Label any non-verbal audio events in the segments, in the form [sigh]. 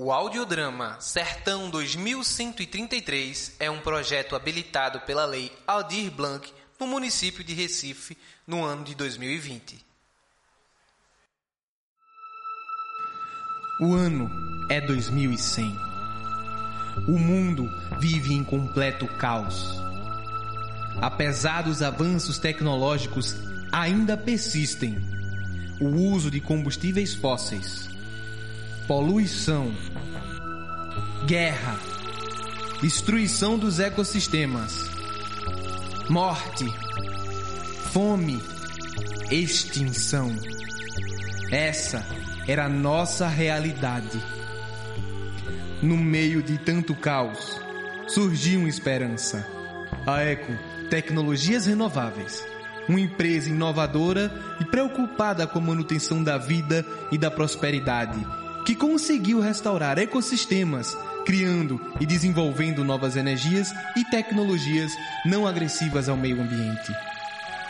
O audiodrama Sertão 2133 é um projeto habilitado pela Lei Aldir Blanc no município de Recife no ano de 2020. O ano é 2100. O mundo vive em completo caos. Apesar dos avanços tecnológicos, ainda persistem o uso de combustíveis fósseis, poluição, guerra, destruição dos ecossistemas, morte, fome, extinção. Essa era a nossa realidade. No meio de tanto caos, surgiu uma esperança. A Eco Tecnologias Renováveis uma empresa inovadora e preocupada com a manutenção da vida e da prosperidade, que conseguiu restaurar ecossistemas, criando e desenvolvendo novas energias e tecnologias não agressivas ao meio ambiente.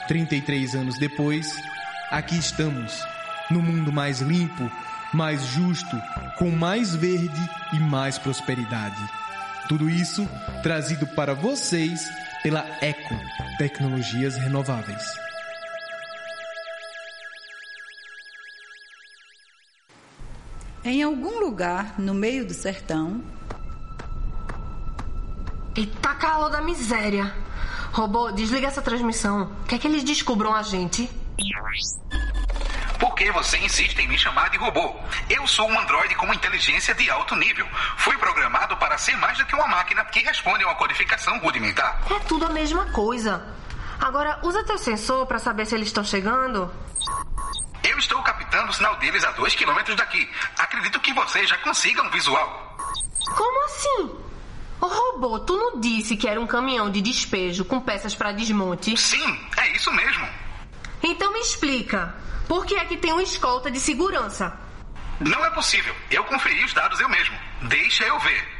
33 anos depois, aqui estamos, no mundo mais limpo, mais justo, com mais verde e mais prosperidade. Tudo isso trazido para vocês pela Eco Tecnologias Renováveis. Em algum lugar no meio do sertão. Eita calor da miséria! Robô, desliga essa transmissão. Quer que eles descubram a gente? Por que você insiste em me chamar de robô? Eu sou um androide com inteligência de alto nível. Fui programado para ser mais do que uma máquina que responde a uma codificação rudimentar. É tudo a mesma coisa. Agora, usa teu sensor para saber se eles estão chegando. Eu estou captando o sinal deles a dois quilômetros daqui. Acredito que você já consiga um visual. Como assim? O robô, tu não disse que era um caminhão de despejo com peças para desmonte? Sim, é isso mesmo. Então me explica. Por que é que tem uma escolta de segurança? Não é possível. Eu conferi os dados eu mesmo. Deixa eu ver.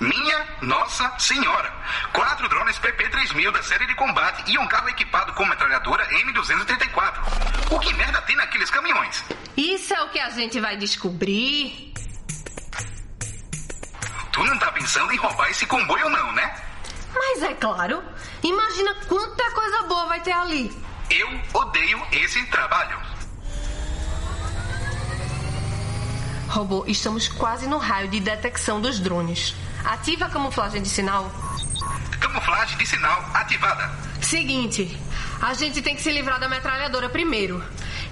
Minha Nossa Senhora! Quatro drones PP-3000 da série de combate e um carro equipado com metralhadora M234. O que merda tem naqueles caminhões? Isso é o que a gente vai descobrir. Tu não tá pensando em roubar esse comboio não, né? Mas é claro. Imagina quanta coisa boa vai ter ali. Eu odeio esse trabalho. Robô, estamos quase no raio de detecção dos drones. Ativa a camuflagem de sinal. Camuflagem de sinal ativada. Seguinte, a gente tem que se livrar da metralhadora primeiro.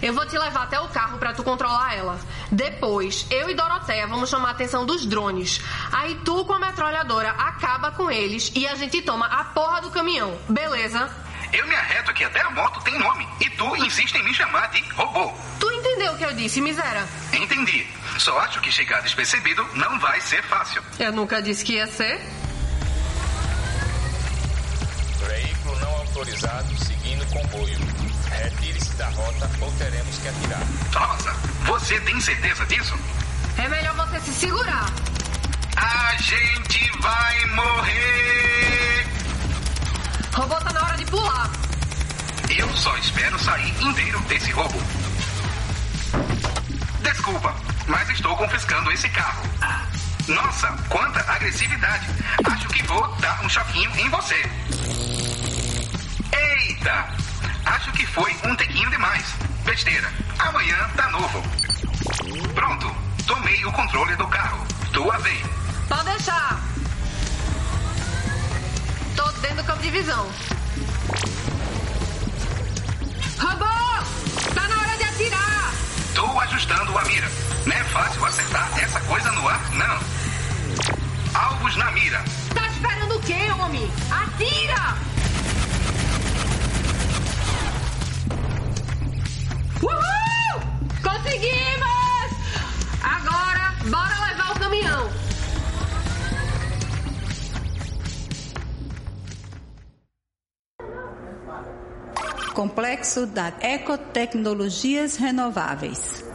Eu vou te levar até o carro para tu controlar ela. Depois, eu e Doroteia vamos chamar a atenção dos drones. Aí tu com a metralhadora acaba com eles e a gente toma a porra do caminhão. Beleza? Eu me arreto que até a moto tem nome e tu insiste em me chamar de robô. Tu entendeu o que eu disse, miséria? Entendi. Só acho que chegar despercebido não vai ser fácil. Eu nunca disse que ia ser. Veículo não autorizado seguindo comboio. Retire-se da rota ou teremos que atirar. Nossa, você tem certeza disso? É melhor você se segurar. A gente vai morrer! Robô tá na hora de pular. Eu só espero sair inteiro desse roubo. Mas estou confiscando esse carro. Nossa, quanta agressividade! Acho que vou dar um choquinho em você. Eita! Acho que foi um tequinho demais. Besteira. Amanhã tá novo. Pronto, tomei o controle do carro. Tua vez. Pode deixar. Tô dentro do campo de visão. Robô! Tá na hora de atirar! Tô ajustando a mira. Não é fácil acertar essa coisa no ar, não. Alvos na mira. Tá esperando o quê, homem? Atira! Uhul! Conseguimos! Agora, bora levar o caminhão. Complexo da Ecotecnologias Renováveis.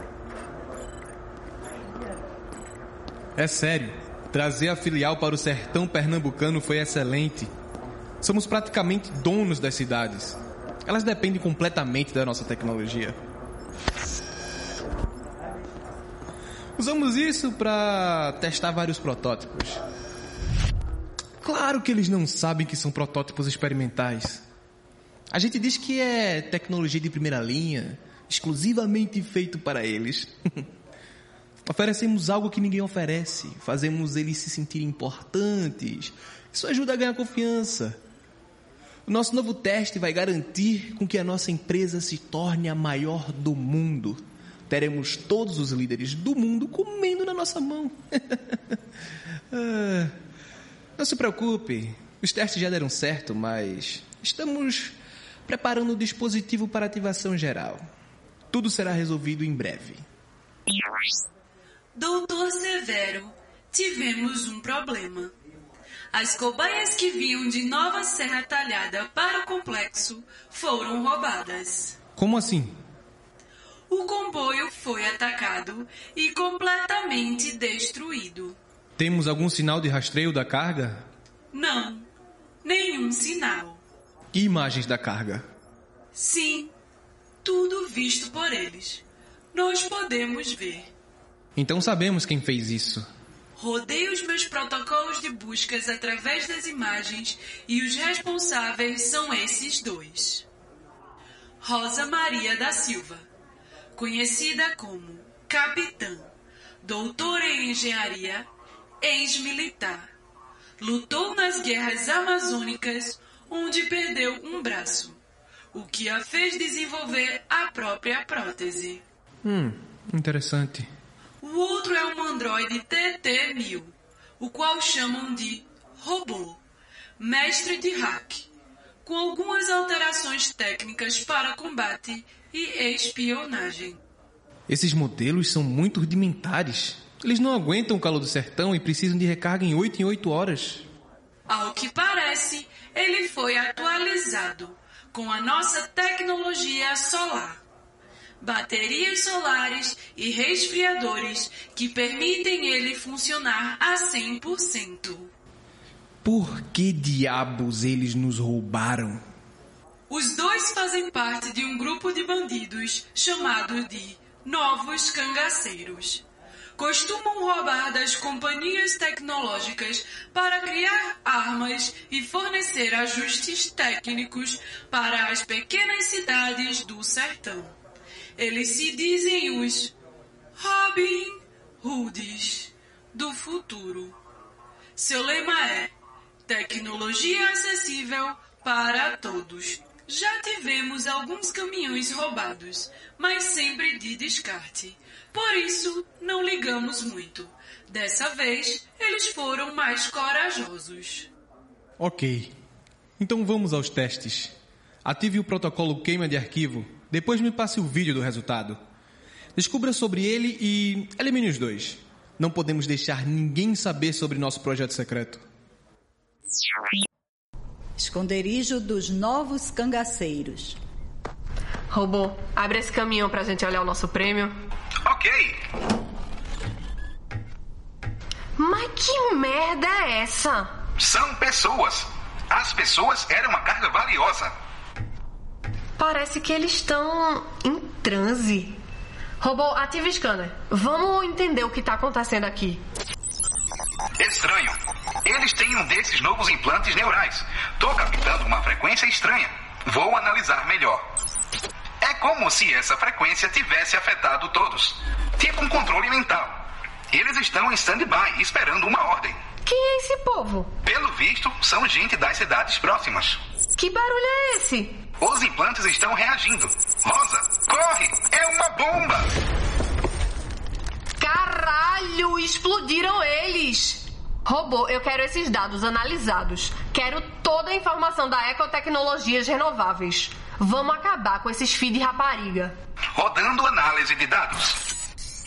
É sério, trazer a filial para o sertão pernambucano foi excelente. Somos praticamente donos das cidades. Elas dependem completamente da nossa tecnologia. Usamos isso para testar vários protótipos. Claro que eles não sabem que são protótipos experimentais. A gente diz que é tecnologia de primeira linha, exclusivamente feito para eles. [laughs] Oferecemos algo que ninguém oferece, fazemos eles se sentirem importantes. Isso ajuda a ganhar confiança. O nosso novo teste vai garantir com que a nossa empresa se torne a maior do mundo. Teremos todos os líderes do mundo comendo na nossa mão. [laughs] Ah, não se preocupe, os testes já deram certo, mas estamos preparando o dispositivo para ativação geral. Tudo será resolvido em breve. Doutor Severo, tivemos um problema. As cobaias que vinham de Nova Serra Talhada para o complexo foram roubadas. Como assim? O comboio foi atacado e completamente destruído. Temos algum sinal de rastreio da carga? Não, nenhum sinal. E imagens da carga? Sim, tudo visto por eles. Nós podemos ver. Então sabemos quem fez isso. Rodei os meus protocolos de buscas através das imagens e os responsáveis são esses dois. Rosa Maria da Silva, conhecida como Capitã, doutora em engenharia, ex-militar. Lutou nas guerras amazônicas, onde perdeu um braço, o que a fez desenvolver a própria prótese. Hum, interessante. O outro é um Android TT-1000, o qual chamam de robô, mestre de hack, com algumas alterações técnicas para combate e espionagem. Esses modelos são muito rudimentares. Eles não aguentam o calor do sertão e precisam de recarga em 8 em 8 horas. Ao que parece, ele foi atualizado com a nossa tecnologia solar. Baterias solares e resfriadores que permitem ele funcionar a 100%. Por que diabos eles nos roubaram? Os dois fazem parte de um grupo de bandidos chamado de Novos Cangaceiros. Costumam roubar das companhias tecnológicas para criar armas e fornecer ajustes técnicos para as pequenas cidades do sertão. Eles se dizem os Robin Hoods do futuro. Seu lema é tecnologia acessível para todos. Já tivemos alguns caminhões roubados, mas sempre de descarte. Por isso, não ligamos muito. Dessa vez, eles foram mais corajosos. Ok. Então vamos aos testes. Ative o protocolo queima de arquivo. Depois me passe o vídeo do resultado. Descubra sobre ele e elimine os dois. Não podemos deixar ninguém saber sobre nosso projeto secreto. Esconderijo dos novos cangaceiros. Robô, abre esse caminhão pra gente olhar o nosso prêmio. Ok. Mas que merda é essa? São pessoas. As pessoas eram uma carga valiosa. Parece que eles estão em transe. Robô, ativa o scanner. Vamos entender o que tá acontecendo aqui. Estranho. Eles têm um desses novos implantes neurais. Tô captando uma frequência estranha. Vou analisar melhor. É como se essa frequência tivesse afetado todos. Tipo um controle mental. Eles estão em stand-by, esperando uma ordem. Quem é esse povo? Pelo visto, são gente das cidades próximas. Que barulho é esse? Os implantes estão reagindo. Rosa, corre! É uma bomba! Caralho, explodiram eles! Robô, eu quero esses dados analisados. Quero toda a informação da Ecotecnologias Renováveis. Vamos acabar com esses feed rapariga. Rodando análise de dados.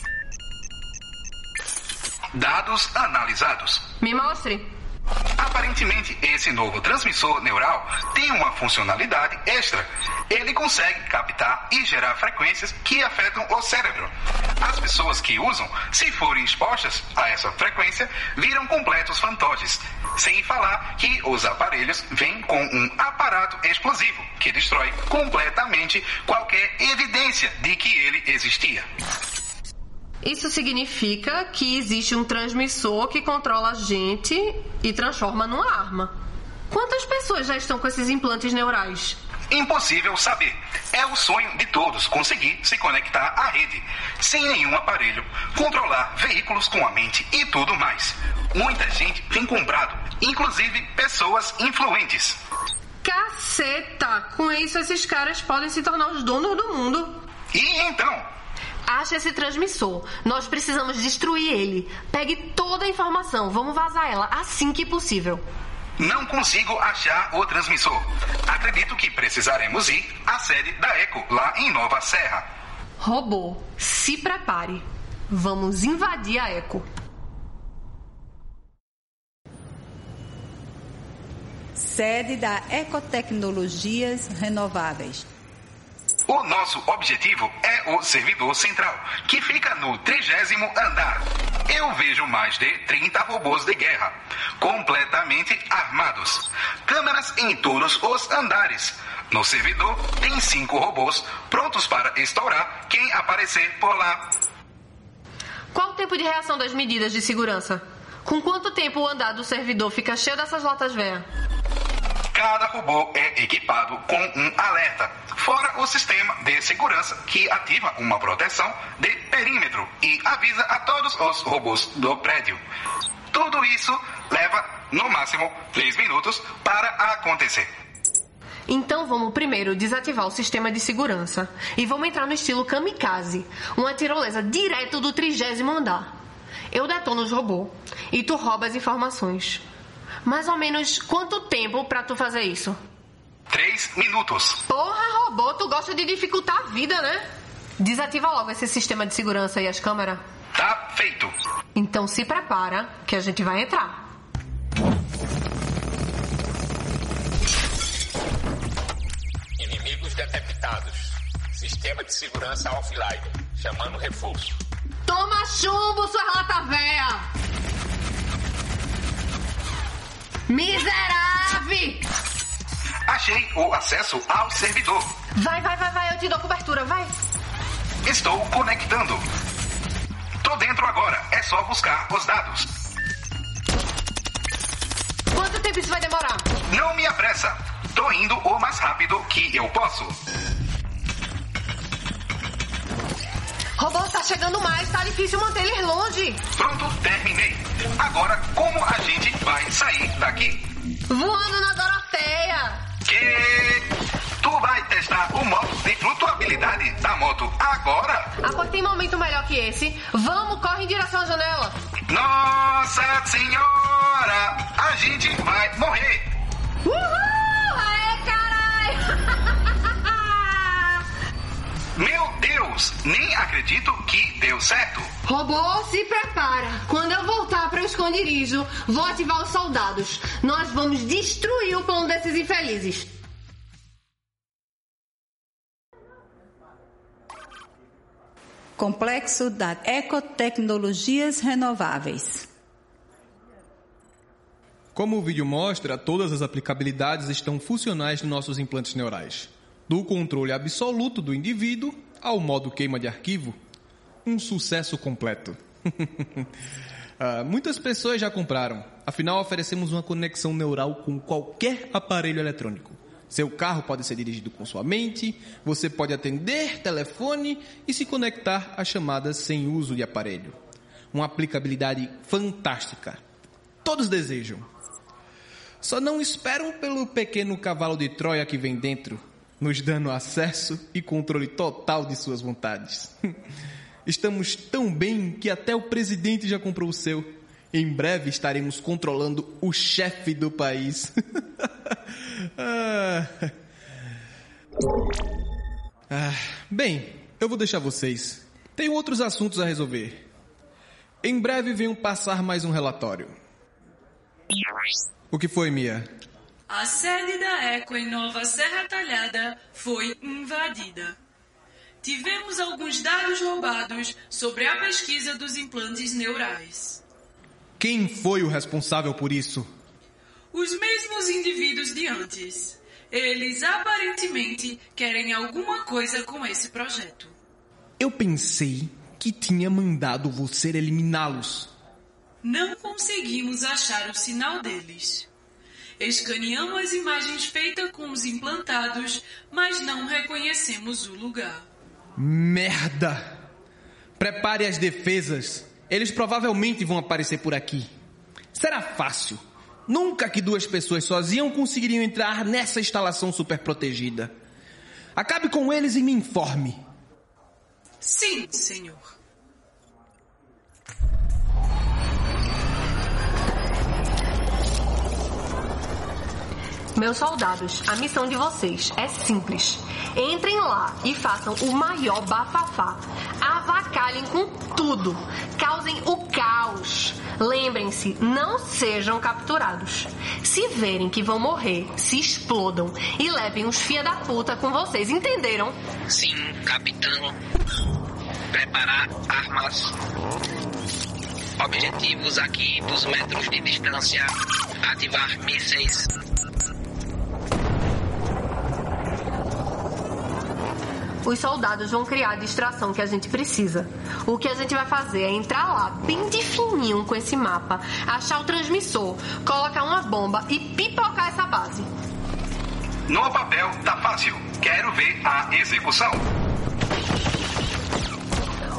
Dados analisados. Me mostre. Aparentemente, esse novo transmissor neural tem uma funcionalidade extra. Ele consegue captar e gerar frequências que afetam o cérebro. As pessoas que usam, se forem expostas a essa frequência, viram completos fantoches. Sem falar que os aparelhos vêm com um aparato explosivo que destrói completamente qualquer evidência de que ele existia. Isso significa que existe um transmissor que controla a gente e transforma numa arma. Quantas pessoas já estão com esses implantes neurais? Impossível saber. É o sonho de todos conseguir se conectar à rede, sem nenhum aparelho, controlar veículos com a mente e tudo mais. Muita gente tem comprado, inclusive pessoas influentes. Caceta! Com isso, esses caras podem se tornar os donos do mundo. E então? Acha esse transmissor. Nós precisamos destruir ele. Pegue toda a informação. Vamos vazar ela assim que possível. Não consigo achar o transmissor. Acredito que precisaremos ir à sede da Eco, lá em Nova Serra. Robô, se prepare. Vamos invadir a Eco. Sede da Ecotecnologias Renováveis. O nosso objetivo é o servidor central, que fica no trigésimo andar. Eu vejo mais de 30 robôs de guerra, completamente armados. Câmeras em todos os andares. No servidor tem cinco robôs prontos para estourar quem aparecer por lá. Qual o tempo de reação das medidas de segurança? Com quanto tempo o andar do servidor fica cheio dessas latas velhas? Cada robô é equipado com um alerta, fora o sistema de segurança que ativa uma proteção de perímetro e avisa a todos os robôs do prédio. Tudo isso leva, no máximo, 3 minutos para acontecer. Então vamos primeiro desativar o sistema de segurança e vamos entrar no estilo kamikaze, uma tirolesa direto do trigésimo andar. Eu detono os robôs e tu rouba as informações. Mais ou menos quanto tempo pra tu fazer isso? Três minutos. Porra, robô, tu gosta de dificultar a vida, né? Desativa logo esse sistema de segurança e as câmeras. Tá feito. Então se prepara que a gente vai entrar. Inimigos detectados. Sistema de segurança offline. Chamando reforço. Toma chumbo, sua lata véia! Miserável! Achei o acesso ao servidor. Vai, vai, vai, vai, eu te dou cobertura, vai. Estou conectando. Tô dentro agora. É só buscar os dados. Quanto tempo isso vai demorar? Não me apressa. Tô indo o mais rápido que eu posso. Robô tá chegando mais, tá difícil manter eles longe. Pronto, terminei. Agora, como a gente vai sair daqui? Voando na Doroteia. Que tu vai testar o modo de flutuabilidade da moto agora? Ah, pois tem momento melhor que esse. Vamos, corre em direção à janela. Nossa senhora! A gente vai morrer! Uhul! Aê, caralho! [laughs] Meu Deus! Nem acredito que deu certo! Robô, se prepara. Quando eu voltar para o esconderijo, vou ativar os soldados. Nós vamos destruir o plano desses infelizes. Complexo da Ecotecnologias Renováveis. Como o vídeo mostra, todas as aplicabilidades estão funcionais nos nossos implantes neurais. Do controle absoluto do indivíduo ao modo queima de arquivo. Um sucesso completo. [laughs] Ah, muitas pessoas já compraram. Afinal, oferecemos uma conexão neural com qualquer aparelho eletrônico. Seu carro pode ser dirigido com sua mente, você pode atender telefone e se conectar a chamadas sem uso de aparelho. Uma aplicabilidade fantástica. Todos desejam. Só não esperam pelo pequeno cavalo de Troia que vem dentro, nos dando acesso e controle total de suas vontades. [laughs] Estamos tão bem que até o presidente já comprou o seu. Em breve estaremos controlando o chefe do país. [laughs] ah. Ah, bem, eu vou deixar vocês. Tenho outros assuntos a resolver. Em breve venham passar mais um relatório. O que foi, Mia? A sede da Eco em Nova Serra Talhada foi invadida. Tivemos alguns dados roubados sobre a pesquisa dos implantes neurais. Quem foi o responsável por isso? Os mesmos indivíduos de antes. Eles aparentemente querem alguma coisa com esse projeto. Eu pensei que tinha mandado você eliminá-los. Não conseguimos achar o sinal deles. Escaneamos as imagens feitas com os implantados, mas não reconhecemos o lugar. Merda! Prepare as defesas. Eles provavelmente vão aparecer por aqui. Será fácil. Nunca que duas pessoas sozinhas conseguiriam entrar nessa instalação super protegida. Acabe com eles e me informe. Sim, senhor. Meus soldados, a missão de vocês é simples. Entrem lá e façam o maior bafafá. Avacalhem com tudo. Causem o caos. Lembrem-se, não sejam capturados. Se verem que vão morrer, se explodam e levem os fia da puta com vocês, entenderam? Sim, capitão. Preparar armas. Objetivos a 500 metros de distância. Ativar mísseis. Os soldados vão criar a distração que a gente precisa. O que a gente vai fazer é entrar lá, bem de fininho com esse mapa, achar o transmissor, colocar uma bomba e pipocar essa base. No papel tá fácil. Quero ver a execução.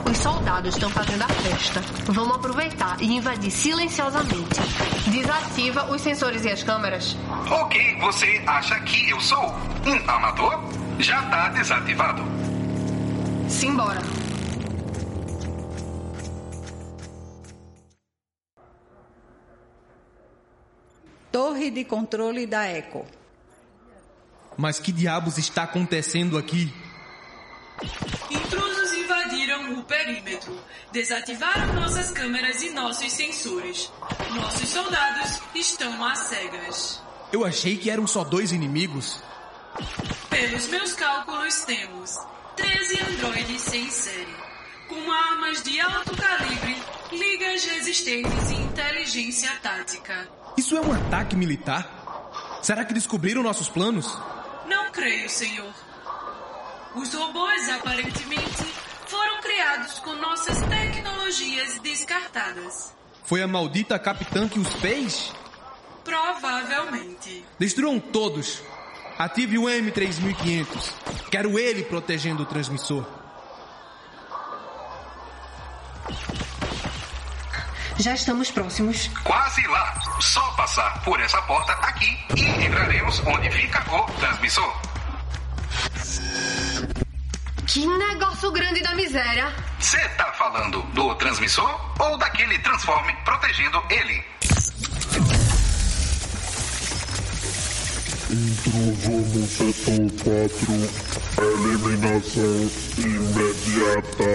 Os soldados estão fazendo a festa. Vamos aproveitar e invadir silenciosamente. Desativa os sensores e as câmeras. Ok, você acha que eu sou um amador? Já tá desativado. Simbora. Torre de controle da Eco. Mas que diabos está acontecendo aqui? Intrusos invadiram o perímetro, desativaram nossas câmeras e nossos sensores. Nossos soldados estão às cegas. Eu achei que eram só dois inimigos. Pelos meus cálculos, temos 13 androides sem série, com armas de alto calibre, ligas resistentes e inteligência tática. Isso é um ataque militar? Será que descobriram nossos planos? Não creio, senhor. Os robôs aparentemente foram criados com nossas tecnologias descartadas. Foi a maldita capitã que os fez? Provavelmente. Destruam todos. Ative o M3500. Quero ele protegendo o transmissor. Já estamos próximos. Quase lá. Só passar por essa porta aqui e entraremos onde fica o transmissor. Que negócio grande da miséria. Você tá falando do transmissor ou daquele transforme protegendo ele? No setor 4. Eliminação imediata.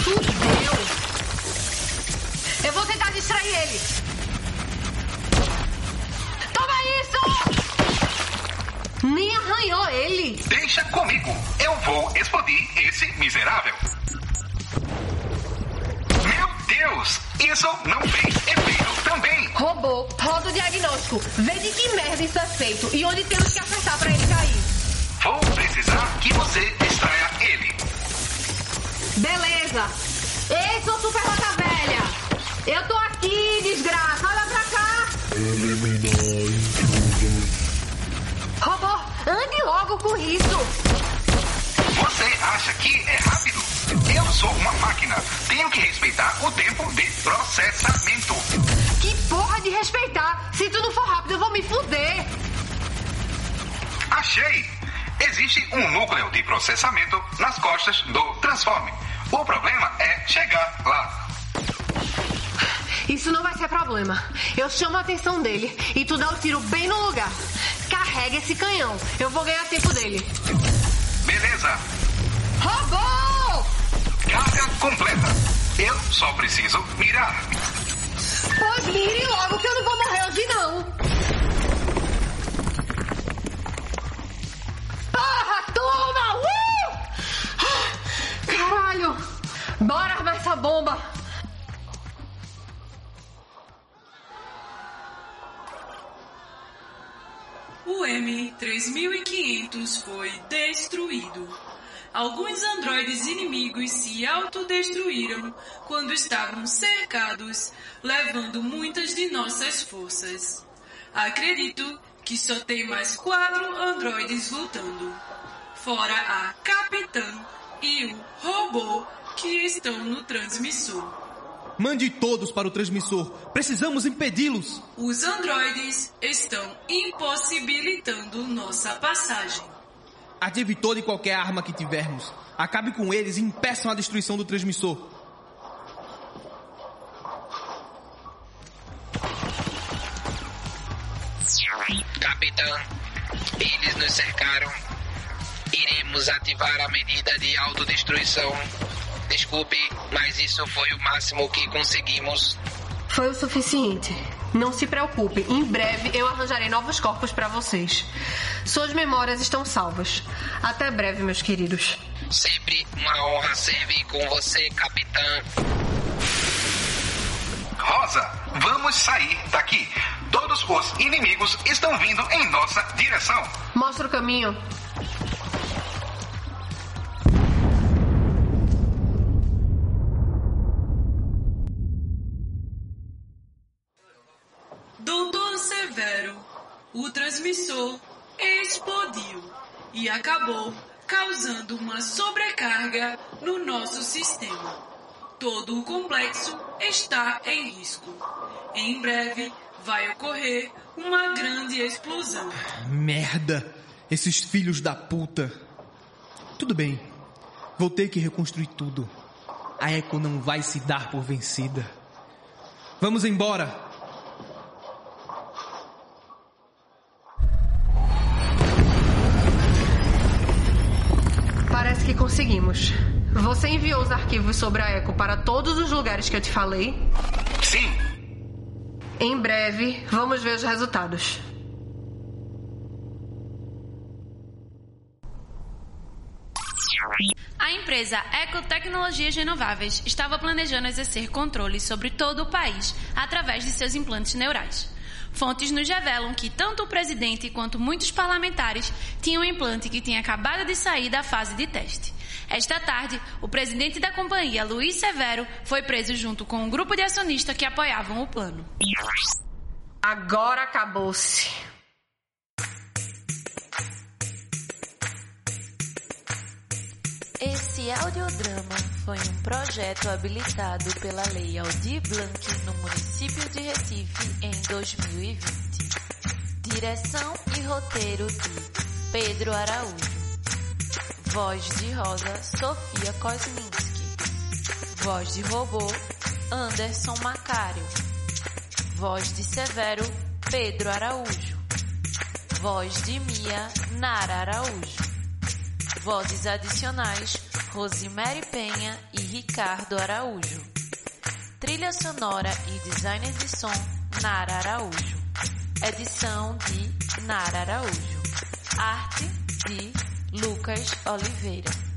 Fudeu. Eu vou tentar distrair ele. Toma isso! Nem arranhou ele. Deixa comigo. Eu vou explodir esse miserável. Meu Deus! Isso não fez efeito também. Robô, roda o diagnóstico. Vê de que merda isso é feito e onde temos que acertar pra ele cair. Vou precisar que você distraia ele. Beleza. Ei, sou super rota velha. Eu tô aqui, desgraça. Olha pra cá. Eliminar. Robô, ande logo com isso. Você acha que é rápido? Eu sou uma máquina. Tenho que respeitar o tempo de processamento. Que porra de respeitar. Se tu não for rápido, eu vou me fuder. Achei! Existe um núcleo de processamento nas costas do transforme. O problema é chegar lá. Isso não vai ser problema. Eu chamo a atenção dele e tu dá o tiro bem no lugar. Carrega esse canhão. Eu vou ganhar tempo dele. Beleza. Robô! Carga completa. Eu só preciso mirar. Pois mire logo que eu não vou morrer hoje não. Porra, toma! Uh! Caralho! Bora armar essa bomba! O M3500 foi destruído. Alguns androides inimigos se autodestruíram quando estavam cercados, levando muitas de nossas forças. Acredito que só tem mais quatro androides lutando, fora a capitã e o robô que estão no transmissor. Mande todos para o transmissor. Precisamos impedi-los. Os androides estão impossibilitando nossa passagem. Ative toda e qualquer arma que tivermos. Acabe com eles e impeçam a destruição do transmissor. Capitão, eles nos cercaram. Iremos ativar a medida de autodestruição. Desculpe, mas isso foi o máximo que conseguimos. Foi o suficiente. Não se preocupe, em breve eu arranjarei novos corpos para vocês. Suas memórias estão salvas. Até breve, meus queridos. Sempre uma honra servir com você, capitã. Rosa, vamos sair daqui. Todos os inimigos estão vindo em nossa direção. Mostra o caminho. O transmissor explodiu e acabou causando uma sobrecarga no nosso sistema. Todo o complexo está em risco. Em breve vai ocorrer uma grande explosão. Merda! Esses filhos da puta. Tudo bem. Vou ter que reconstruir tudo. A Echo não vai se dar por vencida. Vamos embora! Conseguimos. Você enviou os arquivos sobre a Echo para todos os lugares que eu te falei? Sim. Em breve, vamos ver os resultados. A empresa Ecotecnologias Renováveis estava planejando exercer controle sobre todo o país através de seus implantes neurais. Fontes nos revelam que tanto o presidente quanto muitos parlamentares tinham um implante que tinha acabado de sair da fase de teste. Esta tarde, o presidente da companhia, Luiz Severo, foi preso junto com um grupo de acionistas que apoiavam o plano. Agora acabou-se. Esse audiodrama foi um projeto habilitado pela Lei Aldir Blanc no município de Recife em 2020. Direção e roteiro de Pedro Araújo. Voz de Rosa, Sofia Kosminski. Voz de robô, Anderson Macário. Voz de Severo, Pedro Araújo. Voz de Mia, Nara Araújo. Vozes adicionais, Rosemary Penha e Ricardo Araújo. Trilha sonora e designer de som, Nara Araújo. Edição de Nara Araújo. Arte de Lucas Oliveira.